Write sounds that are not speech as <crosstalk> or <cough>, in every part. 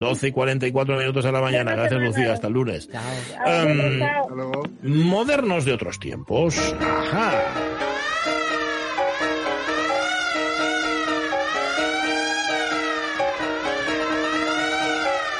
12 y 44 minutos a la mañana. Gracias, Lucía. Hasta el lunes. Um, modernos de otros tiempos. Ajá.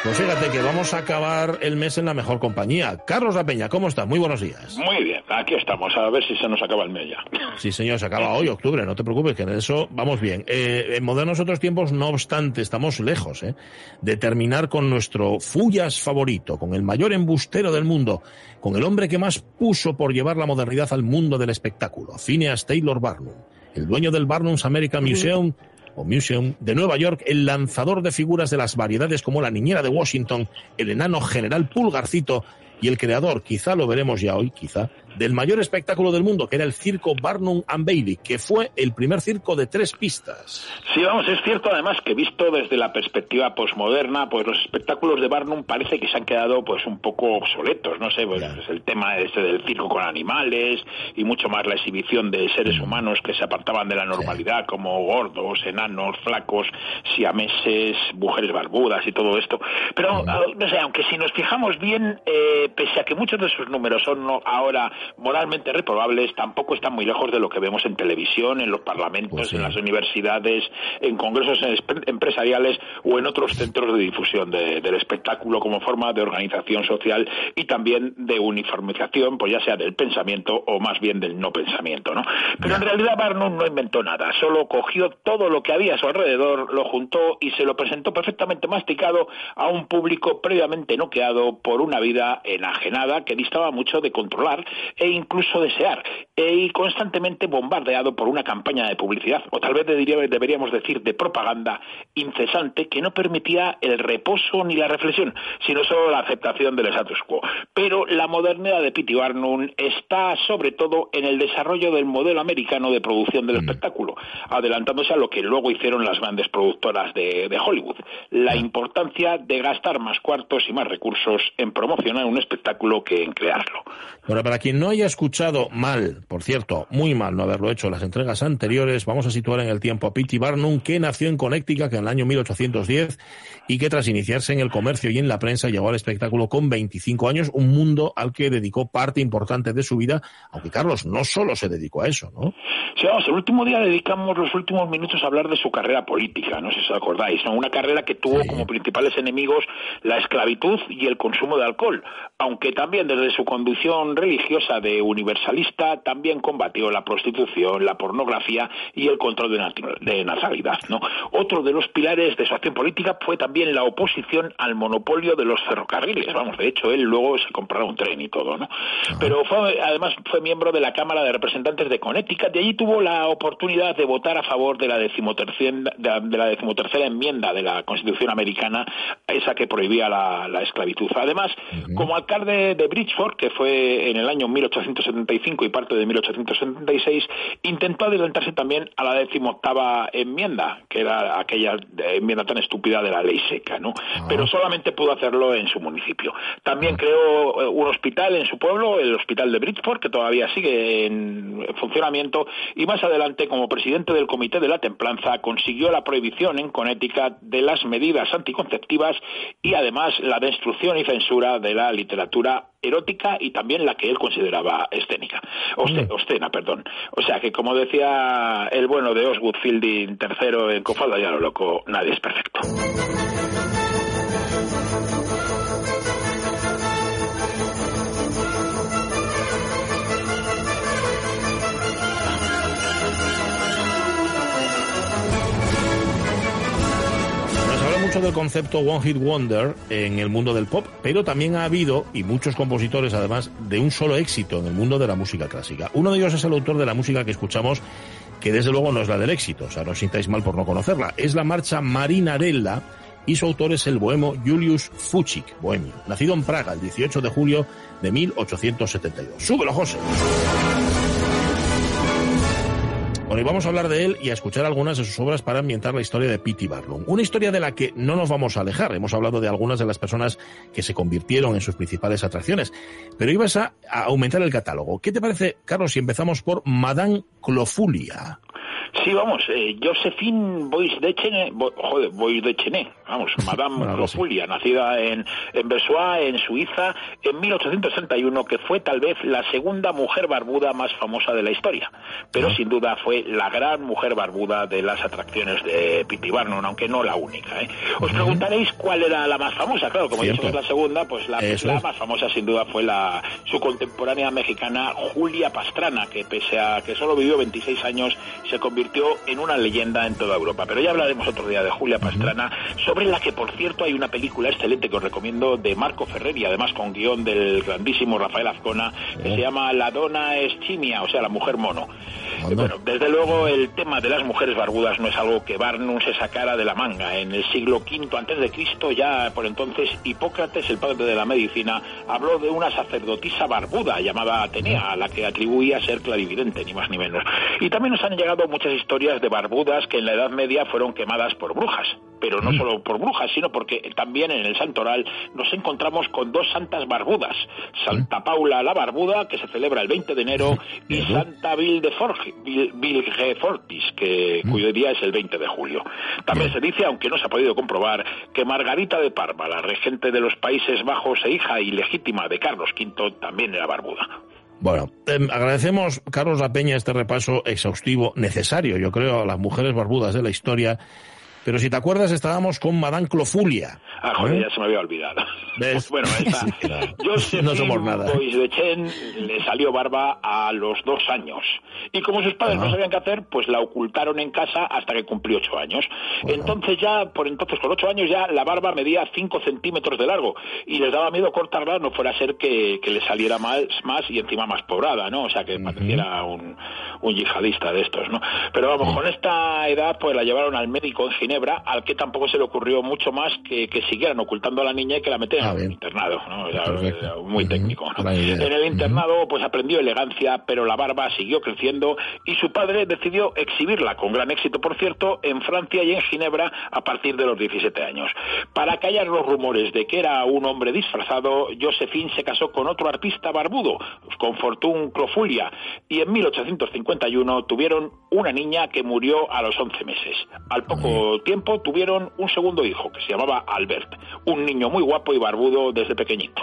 Pues fíjate que vamos a acabar el mes en la mejor compañía. Carlos La Peña, ¿cómo estás? Muy buenos días. Muy bien, aquí estamos, a ver si se nos acaba el mes ya. Sí, señor, se acaba hoy, octubre, no te preocupes, que en eso vamos bien. Eh, en modernos otros tiempos, no obstante, estamos lejos ¿eh? de terminar con nuestro Fullas favorito, con el mayor embustero del mundo, con el hombre que más puso por llevar la modernidad al mundo del espectáculo, Phineas Taylor Barnum, el dueño del Barnum's American Museum o Museum de Nueva York, el lanzador de figuras de las variedades como la niñera de Washington, el enano general Pulgarcito y el creador, quizá lo veremos ya hoy, quizá, del mayor espectáculo del mundo, que era el circo Barnum and Bailey, que fue el primer circo de tres pistas. Sí, vamos, es cierto además que visto desde la perspectiva posmoderna, pues los espectáculos de Barnum parece que se han quedado pues un poco obsoletos, no sé, pues, el tema este del circo con animales y mucho más la exhibición de seres mm. humanos que se apartaban de la normalidad, como gordos, enanos, flacos, siameses, mujeres barbudas y todo esto. Pero, mm. ah, no sé, aunque si nos fijamos bien, eh, pese a que muchos de esos números son ahora moralmente reprobables, tampoco están muy lejos de lo que vemos en televisión, en los parlamentos, pues en las universidades, en congresos empresariales o en otros centros de difusión del espectáculo como forma de organización social y también de uniformización, pues ya sea del pensamiento o más bien del no pensamiento, ¿no? Pero en realidad Barnum no inventó nada, solo cogió todo lo que había a su alrededor, lo juntó y se lo presentó perfectamente masticado a un público previamente noqueado por una vida enajenada que distaba mucho de controlar e incluso desear, e, y constantemente bombardeado por una campaña de publicidad, o tal vez deberíamos decir de propaganda incesante que no permitía el reposo ni la reflexión, sino solo la aceptación del status quo. Pero la modernidad de P.T. Barnum está sobre todo en el desarrollo del modelo americano de producción del mm. espectáculo, adelantándose a lo que luego hicieron las grandes productoras de, de Hollywood, la importancia de gastar más cuartos y más recursos en promocionar un espectáculo que en crearlo. Bueno, para quien no haya escuchado mal, por cierto, muy mal no haberlo hecho en las entregas anteriores, vamos a situar en el tiempo a P.T. Barnum, que nació en Connecticut en el año 1810 y que tras iniciarse en el comercio y en la prensa llegó al espectáculo con 25 años, un mundo al que dedicó parte importante de su vida, aunque Carlos no solo se dedicó a eso, ¿no? Sí, vamos, el último día dedicamos los últimos minutos a hablar de su carrera política, no sé si os acordáis, ¿no? Una carrera que tuvo como principales enemigos la esclavitud y el consumo de alcohol, aunque también desde su conducción religiosa de universalista también combatió la prostitución, la pornografía y el control de, natalidad. ¿no? Otro de los pilares de su acción política fue también la oposición al monopolio de los ferrocarriles. Vamos, de hecho, él luego se compró un tren y todo. ¿no? Pero fue, además fue miembro de la Cámara de Representantes de Connecticut y allí tuvo la oportunidad de votar a favor de la decimotercera, de la decimotercera enmienda de la Constitución americana, esa que prohibía la, esclavitud. Además, como alcalde de Bridgeport, que fue en el año 1875 y parte de 1876, intentó adelantarse también a la decimoctava enmienda, que era aquella enmienda tan estúpida de la ley seca, ¿no? Ah. Pero solamente pudo hacerlo en su municipio. También ah. creó eh, un hospital en su pueblo, el Hospital de Bridgeport, que todavía sigue en funcionamiento, y más adelante, como presidente del Comité de la Templanza, consiguió la prohibición en Connecticut de las medidas anticonceptivas y además la destrucción y censura de la literatura erótica y también la que él consideraba escénica, Ostena, mm. perdón. O sea que, como decía el bueno de Oswood Fielding tercero en Cofalda ya lo loco, nadie es perfecto. Mucho del concepto One Hit Wonder en el mundo del pop, pero también ha habido, y muchos compositores además, de un solo éxito en el mundo de la música clásica. Uno de ellos es el autor de la música que escuchamos, que desde luego no es la del éxito, o sea, no os sintáis mal por no conocerla. Es la marcha Marinarella y su autor es el bohemo Julius Fuchik, bohemio, nacido en Praga el 18 de julio de 1872. ¡Súbelo, José! Bueno, y vamos a hablar de él y a escuchar algunas de sus obras para ambientar la historia de P.T. Barnum. Una historia de la que no nos vamos a alejar. Hemos hablado de algunas de las personas que se convirtieron en sus principales atracciones. Pero ibas a, aumentar el catálogo. ¿Qué te parece, Carlos, si empezamos por Madame Clofulia? Sí, vamos, eh, Josephine Bois de Chené, joder, Bois de Chené, vamos, <laughs> Madame Rofulia, nacida en, en Bersois, en Suiza, en 1861, que fue tal vez la segunda mujer barbuda más famosa de la historia, pero sin duda fue la gran mujer barbuda de las atracciones de Pippi Barnum, aunque no la única. ¿eh? Os preguntaréis cuál era la más famosa, claro, como es la segunda, pues la, la más famosa sin duda fue la su contemporánea mexicana Julia Pastrana, que pese a que solo vivió 26 años, se convirtió en una leyenda en toda Europa. Pero ya hablaremos otro día de Julia Pastrana, sobre la que, por cierto, hay una película excelente que os recomiendo de Marco Ferrer y además con guion del grandísimo Rafael Azcona, que se llama La Dona Eschimia, o sea, la mujer mono. Bueno, desde luego el tema de las mujeres barbudas no es algo que Barnum se sacara de la manga. En el siglo V antes de Cristo, ya por entonces Hipócrates, el padre de la medicina, habló de una sacerdotisa barbuda llamada Atenea, a la que atribuía ser clarividente, ni más ni menos. Y también nos han llegado muchas historias de barbudas que en la Edad Media fueron quemadas por brujas pero no mm. solo por brujas, sino porque también en el Santoral nos encontramos con dos santas barbudas, Santa mm. Paula la Barbuda, que se celebra el 20 de enero, <laughs> y Santa Vilgefortis, que, mm. cuyo día es el 20 de julio. También se dice, aunque no se ha podido comprobar, que Margarita de Parma, la regente de los Países Bajos e hija ilegítima de Carlos V, también era barbuda. Bueno, em, agradecemos, Carlos La Peña, este repaso exhaustivo, necesario, yo creo, a las mujeres barbudas de la historia pero si te acuerdas, estábamos con Madame Clofulia. Ah, joder, ¿Eh? ya se me había olvidado. ¿Ves? bueno, esa. <laughs> no somos nada. de Chen le salió barba a los dos años. Y como sus padres no sabían qué hacer, pues la ocultaron en casa hasta que cumplió ocho años. Entonces ya, por entonces, con ocho años ya la barba medía cinco centímetros de largo. Y les daba miedo cortarla, no fuera a ser que, le saliera más, más y encima más pobrada, ¿no? O sea, que pareciera un, un yihadista de estos, ¿no? Pero vamos, con esta edad, pues la llevaron al médico en al que tampoco se le ocurrió mucho más que, que siguieran ocultando a la niña y que la metieran ah, en el internado, ¿no? muy técnico. En el internado, pues aprendió elegancia, pero la barba siguió creciendo y su padre decidió exhibirla, con gran éxito, por cierto, en Francia y en Ginebra a partir de los 17 años. Para callar los rumores de que era un hombre disfrazado, Josephine se casó con otro artista barbudo, con Fortune Clofulia, y en 1851 tuvieron una niña que murió a los 11 meses. Al poco tiempo tuvieron un segundo hijo que se llamaba Albert, un niño muy guapo y barbudo desde pequeñito.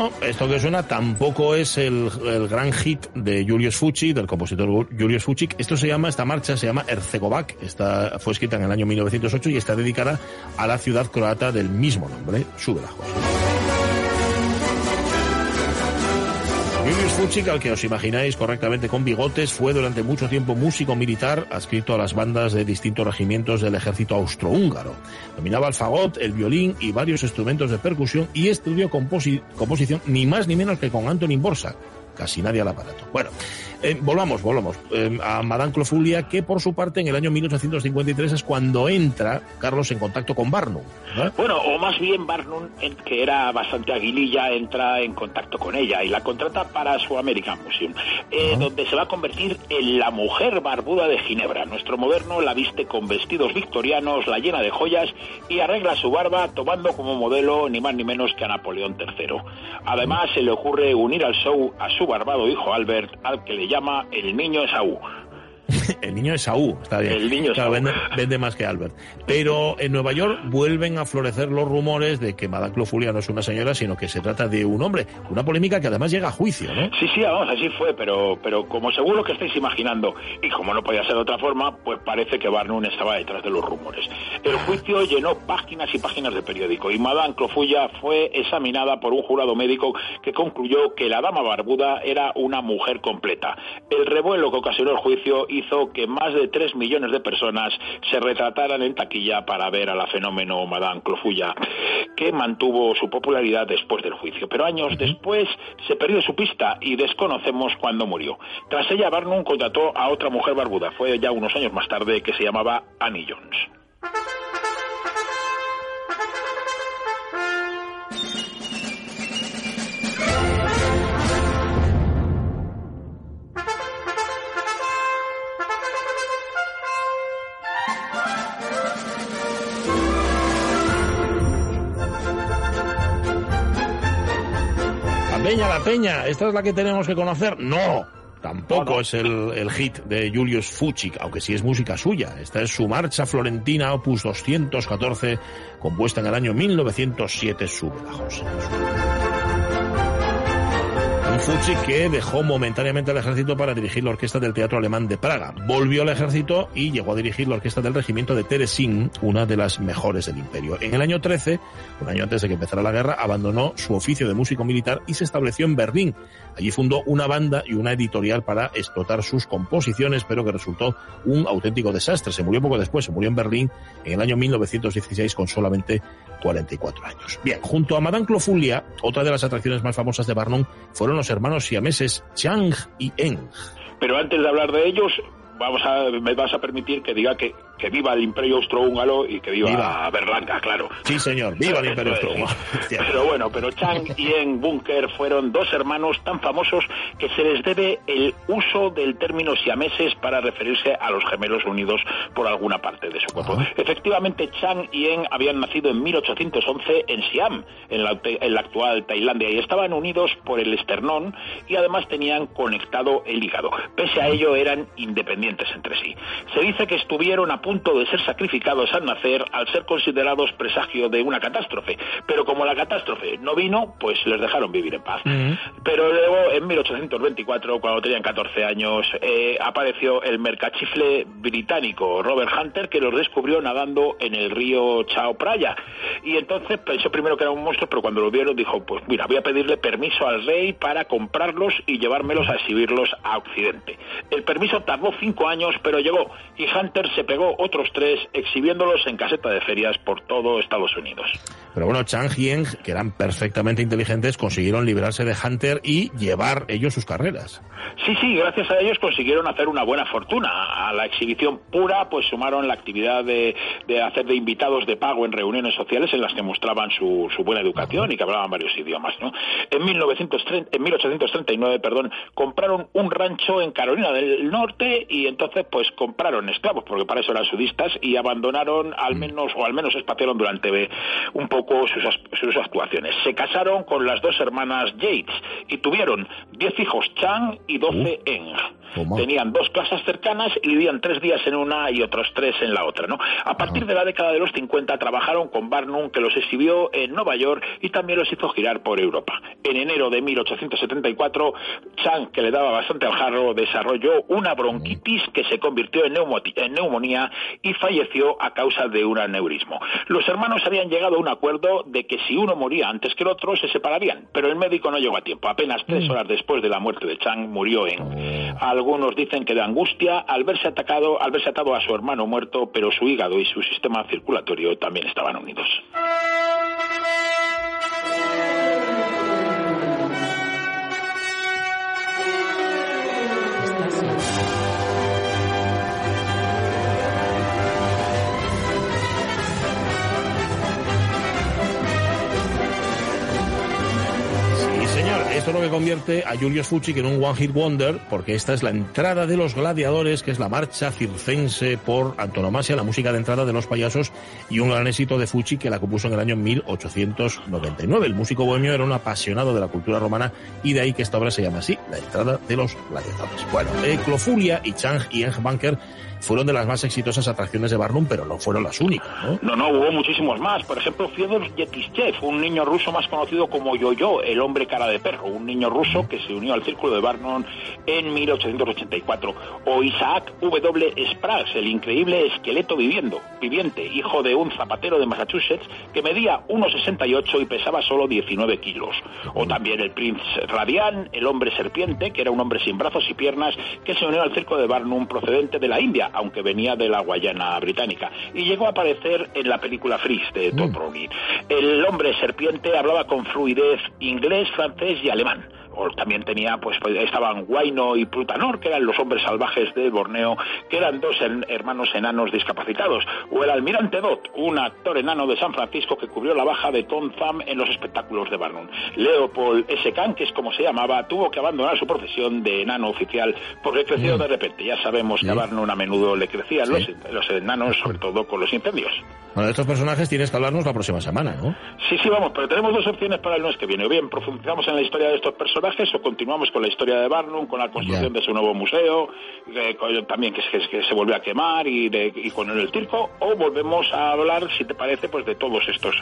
No, esto que suena tampoco es el, gran hit de Julius Fuchs, del compositor Julius Fuchs. Esto se llama, esta marcha se llama Erzegovac. Esta fue escrita en el año 1908 y está dedicada a la ciudad croata del mismo nombre, Subelajos. Julius Fuchik, al que os imagináis correctamente con bigotes, fue durante mucho tiempo músico militar adscrito a las bandas de distintos regimientos del ejército austrohúngaro. Dominaba el fagot, el violín y varios instrumentos de percusión y estudió composición ni más ni menos que con Antonin Borsa, casi nadie al aparato. Bueno, eh, volvamos, volvamos eh, a Madame Clofulia, que por su parte en el año 1853 es cuando entra Carlos en contacto con Barnum. Bueno, o más bien Barnum, que era bastante aguililla, entra en contacto con ella y la contrata para su American Museum, eh, donde se va a convertir en la mujer barbuda de Ginebra. Nuestro moderno la viste con vestidos victorianos, la llena de joyas y arregla su barba tomando como modelo ni más ni menos que a Napoleón III. Además, se le ocurre unir al show a su barbado hijo Albert, al que le llama el niño Esaú. <laughs> el niño es Saúl, está bien. El niño vende, más que Albert. Pero en Nueva York vuelven a florecer los rumores de que Madame Clofulia no es una señora, sino que se trata de un hombre. Una polémica que además llega a juicio, ¿no? Sí, sí, vamos, así fue, pero, pero como seguro que estáis imaginando, y como no podía ser de otra forma, pues parece que Barnum estaba detrás de los rumores. El juicio llenó páginas y páginas de periódico, y Madame Clofulia fue examinada por un jurado médico que concluyó que la dama barbuda era una mujer completa. El revuelo que ocasionó el juicio hizo que más de 3 millones de personas se retrataran en taquilla para ver a la fenómeno Madame Clofulla, que mantuvo su popularidad después del juicio. Pero años después se perdió su pista y desconocemos cuándo murió. Tras ella, Barnum contrató a otra mujer barbuda. Fue ya unos años más tarde que se llamaba Annie Jones. La Peña, la Peña, ¿esta es la que tenemos que conocer? No, Tampoco es el, el, hit de Julius Fuchik, aunque sí es música suya. Esta es su marcha florentina opus 214, compuesta en el año 1907 sube la Fuchs que dejó momentáneamente el ejército para dirigir la orquesta del Teatro Alemán de Praga. Volvió al ejército y llegó a dirigir la orquesta del regimiento de Teresín, una de las mejores del imperio. En el año 13, un año antes de que empezara la guerra, abandonó su oficio de músico militar y se estableció en Berlín. Allí fundó una banda y una editorial para explotar sus composiciones, pero que resultó un auténtico desastre. Se murió poco después, se murió en Berlín en el año 1916 con solamente 44 años. Bien, junto a Madame Clofulia, otra de las atracciones más famosas de Barnum fueron los hermanos siameses Chang y Eng. Pero antes de hablar de ellos, vamos a, me vas a permitir que diga que, que viva el Imperio Austrohúngaro y que viva, viva. Berlanga, claro. Sí, señor, viva el Imperio Austrohúngaro. <laughs> pero bueno, pero Chang y En Bunker fueron dos hermanos tan famosos que se les debe el uso del término siameses para referirse a los gemelos unidos por alguna parte de su cuerpo. Ah. Efectivamente, Chang y En habían nacido en 1811 en Siam, en la, en la actual Tailandia, y estaban unidos por el esternón y además tenían conectado el hígado. Pese a ello, eran independientes entre sí. Se dice que estuvieron a punto de ser sacrificados al nacer al ser considerados presagio de una catástrofe, pero como la catástrofe no vino, pues les dejaron vivir en paz. Pero luego, en 1824, cuando tenían 14 años, eh, apareció el mercachifle británico Robert Hunter, que los descubrió nadando en el río Chao Praya. Y entonces pensó primero que era un monstruo, pero cuando lo vieron dijo, pues mira, voy a pedirle permiso al rey para comprarlos y llevármelos a exhibirlos a Occidente. El permiso tardó cinco años, pero llegó y Hunter se pegó otros tres exhibiéndolos en caseta de ferias por todo Estados Unidos. Pero bueno, Chang y Eng, que eran perfectamente inteligentes, consiguieron librarse de Hunter y llevar ellos sus carreras. Sí, sí, gracias a ellos consiguieron hacer una buena fortuna. A la exhibición pura, pues sumaron la actividad de, de hacer de invitados de pago en reuniones sociales en las que mostraban su, su buena educación y que hablaban varios idiomas. ¿no? En, 1930, en 1839, perdón, compraron un rancho en Carolina del Norte y entonces pues compraron esclavos, porque para eso eran sudistas, y abandonaron al mm. menos, o al menos espaciaron durante un poco sus, sus actuaciones. Se casaron con las dos hermanas Yates y tuvieron 10 hijos Chang y 12 Eng. Tenían dos casas cercanas y vivían tres días en una y otros tres en la otra. ¿no? A partir de la década de los 50 trabajaron con Barnum, que los exhibió en Nueva York y también los hizo girar por Europa. En enero de 1874, Chang, que le daba bastante al jarro, desarrolló una bronquitis que se convirtió en, en neumonía y falleció a causa de un aneurismo. Los hermanos habían llegado a un acuerdo de que si uno moría antes que el otro, se separarían, pero el médico no llegó a tiempo. Apenas tres mm. horas después de la muerte de Chang, murió en... Oh. Algunos dicen que de angustia al verse atacado, al verse atado a su hermano muerto, pero su hígado y su sistema circulatorio también estaban unidos. Lo que convierte a Julius Fuchik en un One Hit Wonder, porque esta es la entrada de los gladiadores, que es la marcha circense por antonomasia, la música de entrada de los payasos, y un gran éxito de Fuchik que la compuso en el año 1899. El músico bohemio era un apasionado de la cultura romana y de ahí que esta obra se llama así, la entrada de los gladiadores. Bueno, Clofulia y Chang y Bunker fueron de las más exitosas atracciones de Barnum, pero no fueron las únicas, ¿no? No, no, hubo muchísimos más. Por ejemplo, Fyodor Yetishev, un niño ruso más conocido como Yo-Yo, el hombre cara de perro, un niño ruso que se unió al círculo de Barnum en 1884. O Isaac W. Sprague, el increíble esqueleto viviendo, viviente, hijo de un zapatero de Massachusetts que medía 1,68 y pesaba solo 19 kilos. O también el Prince Radian, el hombre serpiente, que era un hombre sin brazos y piernas, que se unió al círculo de Barnum procedente de la India aunque venía de la Guayana británica, y llegó a aparecer en la película Freeze de Todd mm. Browning. El hombre serpiente hablaba con fluidez inglés, francés y alemán alemán también tenía, pues, pues estaban Guaino y Plutanor, que eran los hombres salvajes de Borneo, que eran dos hermanos enanos discapacitados, o el almirante Dot, un actor enano de San Francisco que cubrió la baja de Tom Thumb en los espectáculos de Barnum. Leopold S. Kahn, que es como se llamaba, tuvo que abandonar su profesión de enano oficial porque creció mm. de repente. Ya sabemos que a Barnum a menudo le crecían los, los enanos, sobre todo con los incendios. Bueno, de estos personajes tienes que hablarnos la próxima semana, ¿no? Sí, sí, vamos, pero tenemos dos opciones para el lunes que viene. O bien profundizamos en la historia de estos personajes o continuamos con la historia de Barnum, con la construcción de su nuevo museo, también que, que, se vuelve a quemar y, de, y con el circo, o volvemos a hablar, si te parece, pues de todos estos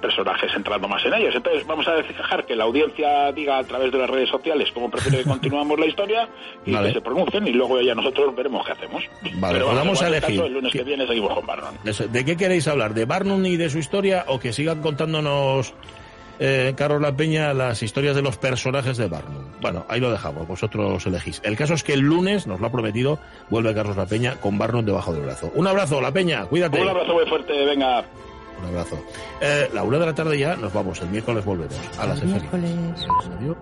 personajes entrando más en ellos. Entonces vamos a dejar que la audiencia diga a través de las redes sociales cómo prefiere que continuamos la historia y que se pronuncien y luego ya nosotros veremos qué hacemos. Vale, pero vamos, a elegir. el lunes que viene seguimos con Barnum. ¿De qué queréis hablar? ¿De Barnum y de su historia o que sigan contándonos eh, Carlos La Peña las historias de los personajes de Barnum. Bueno, ahí lo dejamos, vosotros elegís. El caso es que el lunes, nos lo ha prometido, vuelve Carlos La Peña con Barnum debajo del brazo. Un abrazo, La Peña, cuídate. Un abrazo muy fuerte, venga. Un abrazo. Eh, la una de la tarde ya nos vamos, el miércoles volvemos a las miércoles. Adiós.